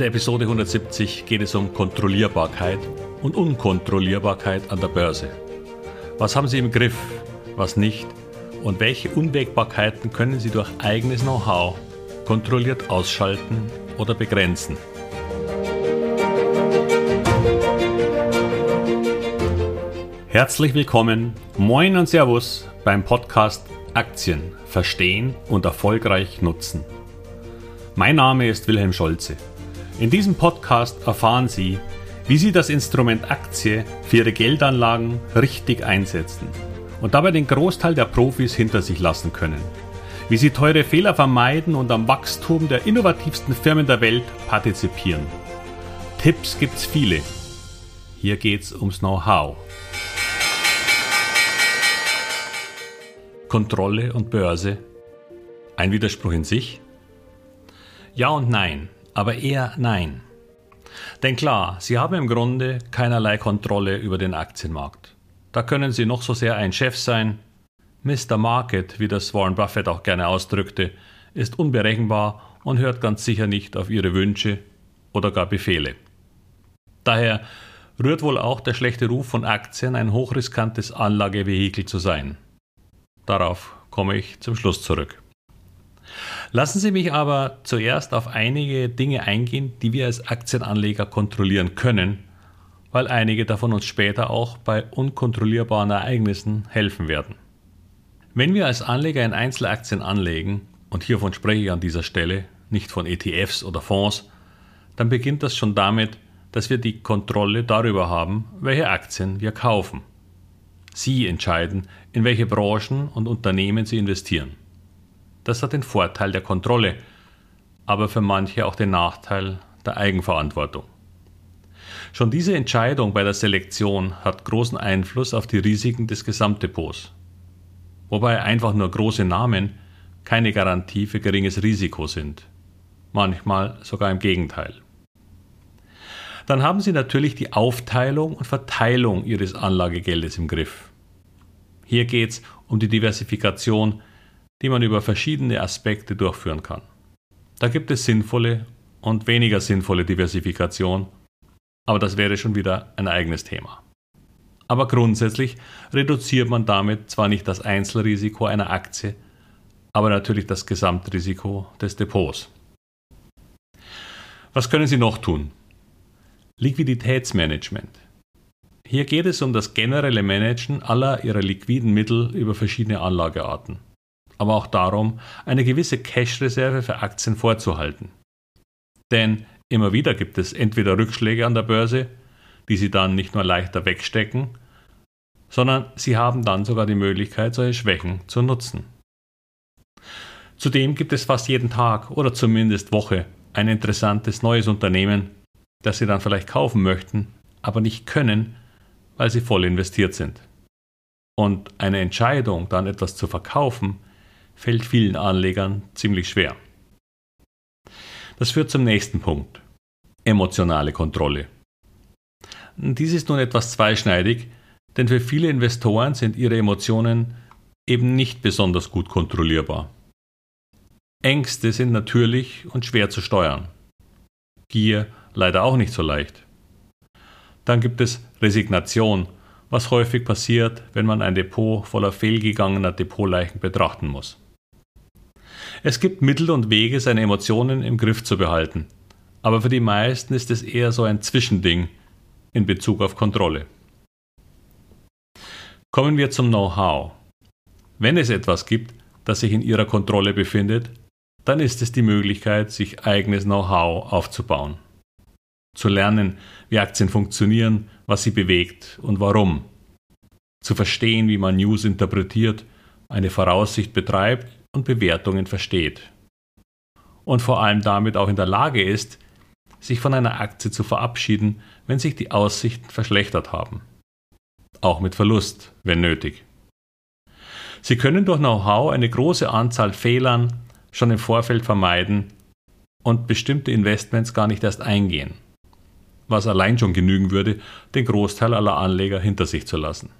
der Episode 170 geht es um Kontrollierbarkeit und Unkontrollierbarkeit an der Börse. Was haben Sie im Griff, was nicht und welche Unwägbarkeiten können Sie durch eigenes Know-how kontrolliert ausschalten oder begrenzen? Herzlich willkommen, moin und Servus beim Podcast Aktien verstehen und erfolgreich nutzen. Mein Name ist Wilhelm Scholze. In diesem Podcast erfahren Sie, wie Sie das Instrument Aktie für Ihre Geldanlagen richtig einsetzen und dabei den Großteil der Profis hinter sich lassen können. Wie Sie teure Fehler vermeiden und am Wachstum der innovativsten Firmen der Welt partizipieren. Tipps gibt's viele. Hier geht's ums Know-how. Kontrolle und Börse. Ein Widerspruch in sich? Ja und nein, aber eher nein. Denn klar, Sie haben im Grunde keinerlei Kontrolle über den Aktienmarkt. Da können Sie noch so sehr ein Chef sein. Mr. Market, wie das Warren Buffett auch gerne ausdrückte, ist unberechenbar und hört ganz sicher nicht auf Ihre Wünsche oder gar Befehle. Daher rührt wohl auch der schlechte Ruf von Aktien, ein hochriskantes Anlagevehikel zu sein. Darauf komme ich zum Schluss zurück. Lassen Sie mich aber zuerst auf einige Dinge eingehen, die wir als Aktienanleger kontrollieren können, weil einige davon uns später auch bei unkontrollierbaren Ereignissen helfen werden. Wenn wir als Anleger in Einzelaktien anlegen, und hiervon spreche ich an dieser Stelle, nicht von ETFs oder Fonds, dann beginnt das schon damit, dass wir die Kontrolle darüber haben, welche Aktien wir kaufen. Sie entscheiden, in welche Branchen und Unternehmen Sie investieren. Das hat den Vorteil der Kontrolle, aber für manche auch den Nachteil der Eigenverantwortung. Schon diese Entscheidung bei der Selektion hat großen Einfluss auf die Risiken des Gesamtdepots, wobei einfach nur große Namen keine Garantie für geringes Risiko sind, manchmal sogar im Gegenteil. Dann haben Sie natürlich die Aufteilung und Verteilung Ihres Anlagegeldes im Griff. Hier geht es um die Diversifikation, die man über verschiedene Aspekte durchführen kann. Da gibt es sinnvolle und weniger sinnvolle Diversifikation, aber das wäre schon wieder ein eigenes Thema. Aber grundsätzlich reduziert man damit zwar nicht das Einzelrisiko einer Aktie, aber natürlich das Gesamtrisiko des Depots. Was können Sie noch tun? Liquiditätsmanagement. Hier geht es um das generelle Managen aller ihrer liquiden Mittel über verschiedene Anlagearten, aber auch darum, eine gewisse Cash-Reserve für Aktien vorzuhalten. Denn immer wieder gibt es entweder Rückschläge an der Börse, die sie dann nicht nur leichter wegstecken, sondern sie haben dann sogar die Möglichkeit, solche Schwächen zu nutzen. Zudem gibt es fast jeden Tag oder zumindest Woche ein interessantes neues Unternehmen, das Sie dann vielleicht kaufen möchten, aber nicht können, weil sie voll investiert sind. Und eine Entscheidung, dann etwas zu verkaufen, fällt vielen Anlegern ziemlich schwer. Das führt zum nächsten Punkt. Emotionale Kontrolle. Dies ist nun etwas zweischneidig, denn für viele Investoren sind ihre Emotionen eben nicht besonders gut kontrollierbar. Ängste sind natürlich und schwer zu steuern. Gier leider auch nicht so leicht. Dann gibt es Resignation, was häufig passiert, wenn man ein Depot voller fehlgegangener Depotleichen betrachten muss. Es gibt Mittel und Wege, seine Emotionen im Griff zu behalten, aber für die meisten ist es eher so ein Zwischending in Bezug auf Kontrolle. Kommen wir zum Know-how. Wenn es etwas gibt, das sich in Ihrer Kontrolle befindet, dann ist es die Möglichkeit, sich eigenes Know-how aufzubauen zu lernen, wie Aktien funktionieren, was sie bewegt und warum, zu verstehen, wie man News interpretiert, eine Voraussicht betreibt und Bewertungen versteht. Und vor allem damit auch in der Lage ist, sich von einer Aktie zu verabschieden, wenn sich die Aussichten verschlechtert haben. Auch mit Verlust, wenn nötig. Sie können durch Know-how eine große Anzahl Fehlern schon im Vorfeld vermeiden und bestimmte Investments gar nicht erst eingehen was allein schon genügen würde, den Großteil aller Anleger hinter sich zu lassen.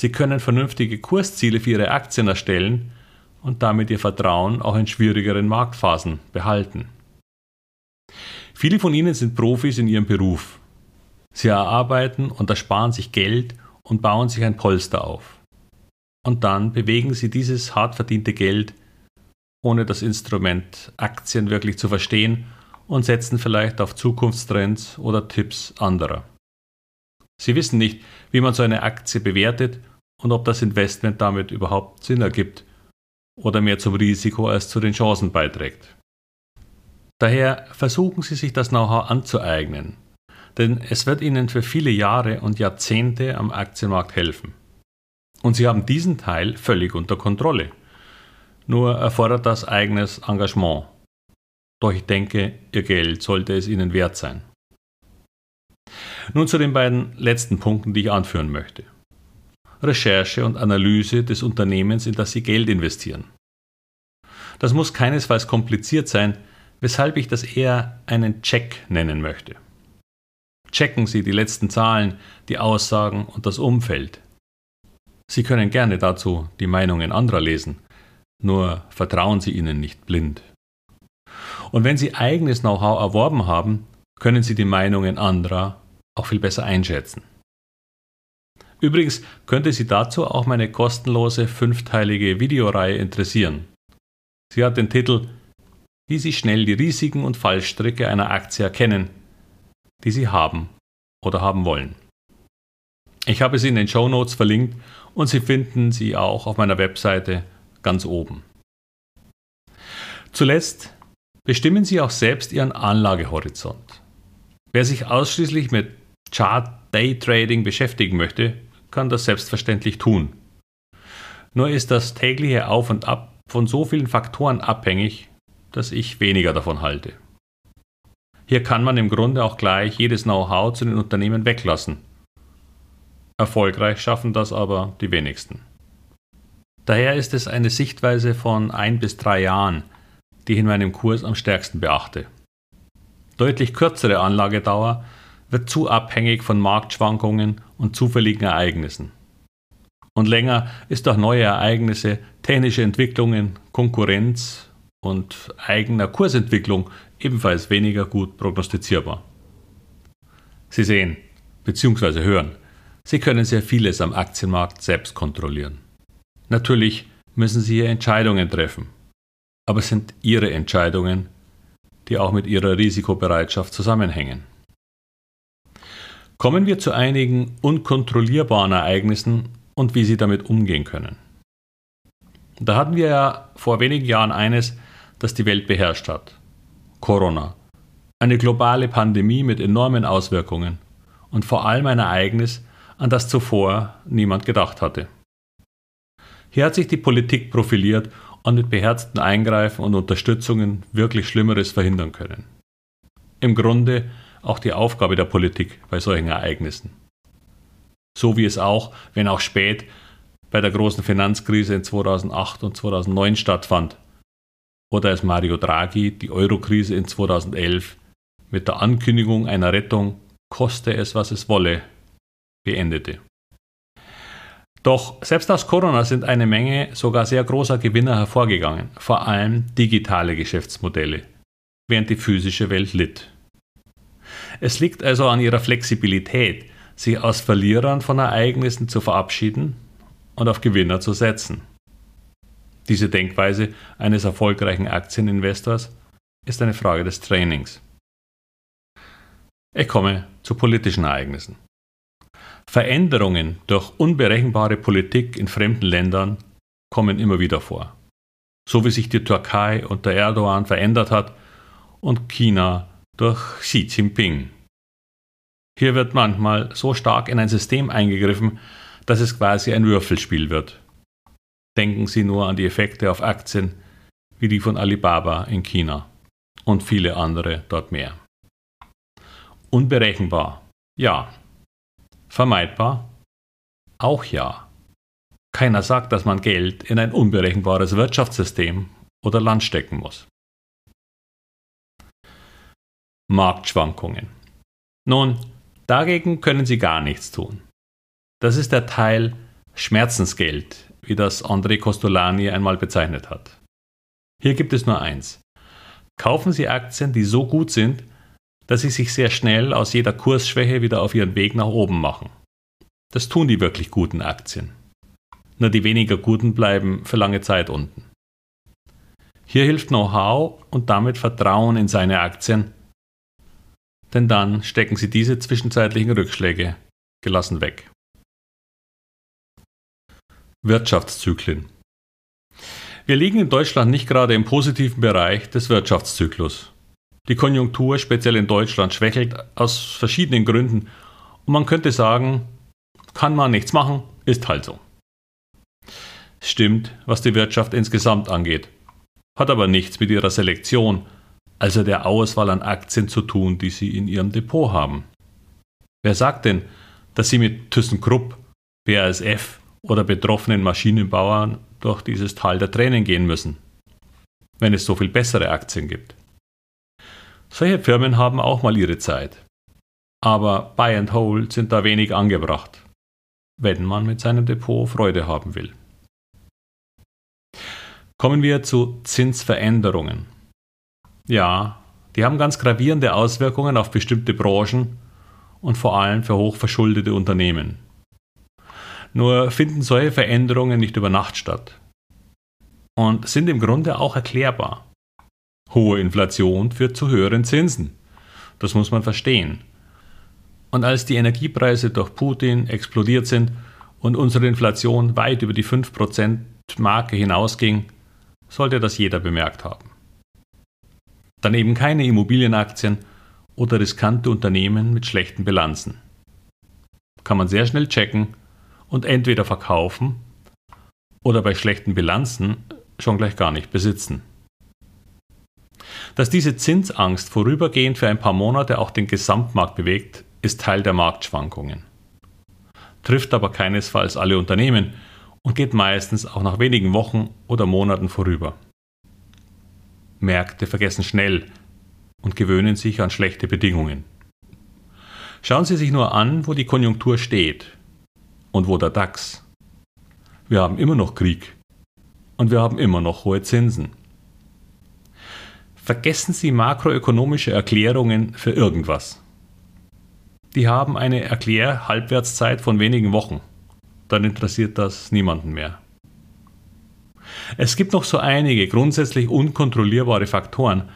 Sie können vernünftige Kursziele für Ihre Aktien erstellen und damit Ihr Vertrauen auch in schwierigeren Marktphasen behalten. Viele von Ihnen sind Profis in Ihrem Beruf. Sie erarbeiten und ersparen sich Geld und bauen sich ein Polster auf. Und dann bewegen Sie dieses hart verdiente Geld, ohne das Instrument Aktien wirklich zu verstehen, und setzen vielleicht auf Zukunftstrends oder Tipps anderer. Sie wissen nicht, wie man so eine Aktie bewertet und ob das Investment damit überhaupt Sinn ergibt oder mehr zum Risiko als zu den Chancen beiträgt. Daher versuchen Sie sich das Know-how anzueignen, denn es wird Ihnen für viele Jahre und Jahrzehnte am Aktienmarkt helfen. Und Sie haben diesen Teil völlig unter Kontrolle. Nur erfordert das eigenes Engagement. Doch ich denke, Ihr Geld sollte es Ihnen wert sein. Nun zu den beiden letzten Punkten, die ich anführen möchte. Recherche und Analyse des Unternehmens, in das Sie Geld investieren. Das muss keinesfalls kompliziert sein, weshalb ich das eher einen Check nennen möchte. Checken Sie die letzten Zahlen, die Aussagen und das Umfeld. Sie können gerne dazu die Meinungen anderer lesen, nur vertrauen Sie ihnen nicht blind. Und wenn Sie eigenes Know-how erworben haben, können Sie die Meinungen anderer auch viel besser einschätzen. Übrigens könnte Sie dazu auch meine kostenlose fünfteilige Videoreihe interessieren. Sie hat den Titel wie Sie schnell die Risiken und Fallstricke einer Aktie erkennen, die Sie haben oder haben wollen. Ich habe sie in den Show Notes verlinkt und Sie finden sie auch auf meiner Webseite ganz oben. Zuletzt bestimmen Sie auch selbst Ihren Anlagehorizont. Wer sich ausschließlich mit Chart Day Trading beschäftigen möchte, kann das selbstverständlich tun. Nur ist das tägliche Auf und Ab von so vielen Faktoren abhängig, dass ich weniger davon halte. Hier kann man im Grunde auch gleich jedes Know-how zu den Unternehmen weglassen. Erfolgreich schaffen das aber die wenigsten. Daher ist es eine Sichtweise von ein bis drei Jahren, die ich in meinem Kurs am stärksten beachte. Deutlich kürzere Anlagedauer wird zu abhängig von Marktschwankungen und zufälligen Ereignissen. Und länger ist durch neue Ereignisse, technische Entwicklungen, Konkurrenz und eigener Kursentwicklung ebenfalls weniger gut prognostizierbar. Sie sehen bzw. hören, Sie können sehr vieles am Aktienmarkt selbst kontrollieren. Natürlich müssen Sie hier Entscheidungen treffen, aber es sind Ihre Entscheidungen, die auch mit Ihrer Risikobereitschaft zusammenhängen. Kommen wir zu einigen unkontrollierbaren Ereignissen und wie Sie damit umgehen können. Da hatten wir ja vor wenigen Jahren eines, das die Welt beherrscht hat. Corona. Eine globale Pandemie mit enormen Auswirkungen und vor allem ein Ereignis, an das zuvor niemand gedacht hatte. Hier hat sich die Politik profiliert und mit beherzten Eingreifen und Unterstützungen wirklich Schlimmeres verhindern können. Im Grunde auch die Aufgabe der Politik bei solchen Ereignissen. So wie es auch, wenn auch spät, bei der großen Finanzkrise in 2008 und 2009 stattfand oder als Mario Draghi die Eurokrise in 2011 mit der Ankündigung einer Rettung, koste es, was es wolle, beendete. Doch selbst aus Corona sind eine Menge sogar sehr großer Gewinner hervorgegangen, vor allem digitale Geschäftsmodelle, während die physische Welt litt. Es liegt also an ihrer Flexibilität, sich aus Verlierern von Ereignissen zu verabschieden und auf Gewinner zu setzen. Diese Denkweise eines erfolgreichen Aktieninvestors ist eine Frage des Trainings. Ich komme zu politischen Ereignissen. Veränderungen durch unberechenbare Politik in fremden Ländern kommen immer wieder vor. So wie sich die Türkei unter Erdogan verändert hat und China durch Xi Jinping. Hier wird manchmal so stark in ein System eingegriffen, dass es quasi ein Würfelspiel wird. Denken Sie nur an die Effekte auf Aktien wie die von Alibaba in China und viele andere dort mehr. Unberechenbar, ja. Vermeidbar, auch ja. Keiner sagt, dass man Geld in ein unberechenbares Wirtschaftssystem oder Land stecken muss. Marktschwankungen. Nun, dagegen können Sie gar nichts tun. Das ist der Teil Schmerzensgeld, wie das André Costolani einmal bezeichnet hat. Hier gibt es nur eins. Kaufen Sie Aktien, die so gut sind, dass sie sich sehr schnell aus jeder Kursschwäche wieder auf ihren Weg nach oben machen. Das tun die wirklich guten Aktien. Nur die weniger guten bleiben für lange Zeit unten. Hier hilft Know-how und damit Vertrauen in seine Aktien, denn dann stecken sie diese zwischenzeitlichen Rückschläge gelassen weg. Wirtschaftszyklen. Wir liegen in Deutschland nicht gerade im positiven Bereich des Wirtschaftszyklus. Die Konjunktur, speziell in Deutschland, schwächelt aus verschiedenen Gründen und man könnte sagen, kann man nichts machen, ist halt so. Stimmt, was die Wirtschaft insgesamt angeht, hat aber nichts mit ihrer Selektion, also der Auswahl an Aktien zu tun, die sie in ihrem Depot haben. Wer sagt denn, dass sie mit ThyssenKrupp, BASF oder betroffenen Maschinenbauern durch dieses Tal der Tränen gehen müssen, wenn es so viel bessere Aktien gibt? Solche Firmen haben auch mal ihre Zeit. Aber Buy and Hold sind da wenig angebracht, wenn man mit seinem Depot Freude haben will. Kommen wir zu Zinsveränderungen. Ja, die haben ganz gravierende Auswirkungen auf bestimmte Branchen und vor allem für hochverschuldete Unternehmen. Nur finden solche Veränderungen nicht über Nacht statt und sind im Grunde auch erklärbar. Hohe Inflation führt zu höheren Zinsen. Das muss man verstehen. Und als die Energiepreise durch Putin explodiert sind und unsere Inflation weit über die 5% Marke hinausging, sollte das jeder bemerkt haben. Daneben keine Immobilienaktien oder riskante Unternehmen mit schlechten Bilanzen. Kann man sehr schnell checken und entweder verkaufen oder bei schlechten Bilanzen schon gleich gar nicht besitzen. Dass diese Zinsangst vorübergehend für ein paar Monate auch den Gesamtmarkt bewegt, ist Teil der Marktschwankungen. Trifft aber keinesfalls alle Unternehmen und geht meistens auch nach wenigen Wochen oder Monaten vorüber. Märkte vergessen schnell und gewöhnen sich an schlechte Bedingungen. Schauen Sie sich nur an, wo die Konjunktur steht und wo der DAX. Wir haben immer noch Krieg und wir haben immer noch hohe Zinsen. Vergessen Sie makroökonomische Erklärungen für irgendwas. Die haben eine Erklärhalbwertszeit von wenigen Wochen. Dann interessiert das niemanden mehr. Es gibt noch so einige grundsätzlich unkontrollierbare Faktoren,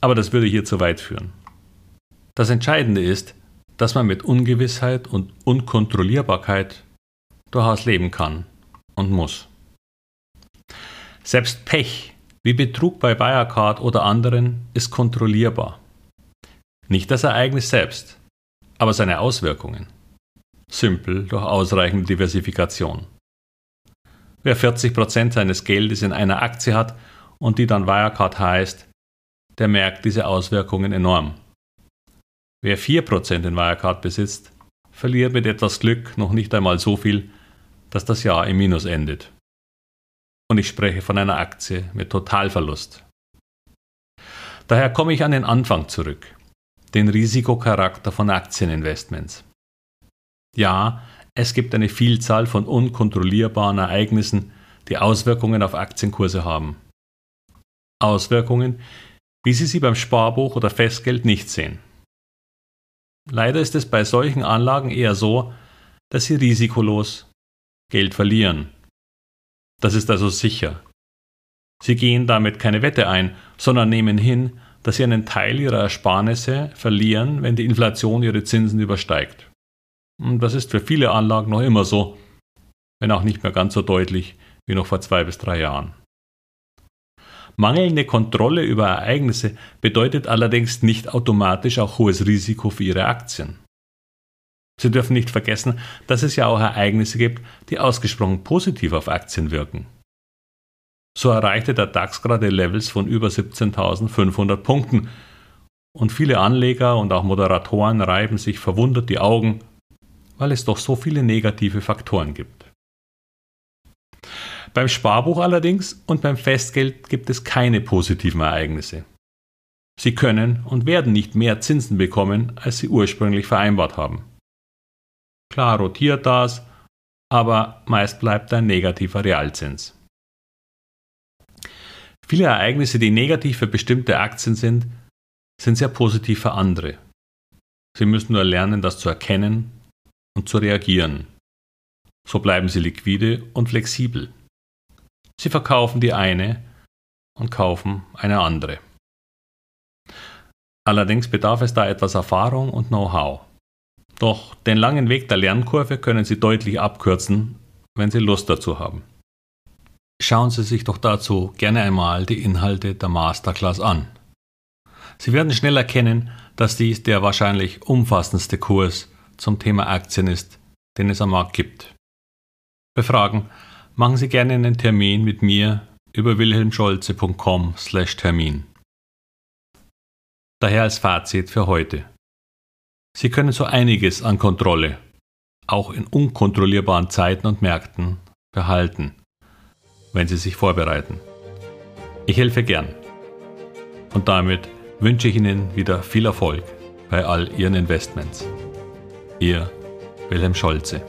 aber das würde hier zu weit führen. Das Entscheidende ist, dass man mit Ungewissheit und Unkontrollierbarkeit durchaus leben kann und muss. Selbst Pech wie Betrug bei Wirecard oder anderen ist kontrollierbar. Nicht das Ereignis selbst, aber seine Auswirkungen. Simpel durch ausreichende Diversifikation. Wer 40% seines Geldes in einer Aktie hat und die dann Wirecard heißt, der merkt diese Auswirkungen enorm. Wer 4% in Wirecard besitzt, verliert mit etwas Glück noch nicht einmal so viel, dass das Jahr im Minus endet und ich spreche von einer Aktie mit Totalverlust. Daher komme ich an den Anfang zurück, den Risikocharakter von Aktieninvestments. Ja, es gibt eine Vielzahl von unkontrollierbaren Ereignissen, die Auswirkungen auf Aktienkurse haben. Auswirkungen, wie Sie sie beim Sparbuch oder Festgeld nicht sehen. Leider ist es bei solchen Anlagen eher so, dass Sie risikolos Geld verlieren das ist also sicher. Sie gehen damit keine Wette ein, sondern nehmen hin, dass sie einen Teil ihrer Ersparnisse verlieren, wenn die Inflation ihre Zinsen übersteigt. Und das ist für viele Anlagen noch immer so, wenn auch nicht mehr ganz so deutlich wie noch vor zwei bis drei Jahren. Mangelnde Kontrolle über Ereignisse bedeutet allerdings nicht automatisch auch hohes Risiko für Ihre Aktien. Sie dürfen nicht vergessen, dass es ja auch Ereignisse gibt, die ausgesprochen positiv auf Aktien wirken. So erreichte der DAX gerade Levels von über 17.500 Punkten und viele Anleger und auch Moderatoren reiben sich verwundert die Augen, weil es doch so viele negative Faktoren gibt. Beim Sparbuch allerdings und beim Festgeld gibt es keine positiven Ereignisse. Sie können und werden nicht mehr Zinsen bekommen, als sie ursprünglich vereinbart haben. Klar rotiert das, aber meist bleibt ein negativer Realzins. Viele Ereignisse, die negativ für bestimmte Aktien sind, sind sehr positiv für andere, Sie müssen nur lernen, das zu erkennen und zu reagieren. So bleiben Sie liquide und flexibel. Sie verkaufen die eine und kaufen eine andere. Allerdings bedarf es da etwas Erfahrung und Know-how. Doch den langen Weg der Lernkurve können Sie deutlich abkürzen, wenn Sie Lust dazu haben. Schauen Sie sich doch dazu gerne einmal die Inhalte der Masterclass an. Sie werden schnell erkennen, dass dies der wahrscheinlich umfassendste Kurs zum Thema Aktien ist, den es am Markt gibt. Bei Fragen machen Sie gerne einen Termin mit mir über wilhelmscholze.com/termin. Daher als Fazit für heute. Sie können so einiges an Kontrolle, auch in unkontrollierbaren Zeiten und Märkten, behalten, wenn Sie sich vorbereiten. Ich helfe gern. Und damit wünsche ich Ihnen wieder viel Erfolg bei all Ihren Investments. Ihr Wilhelm Scholze.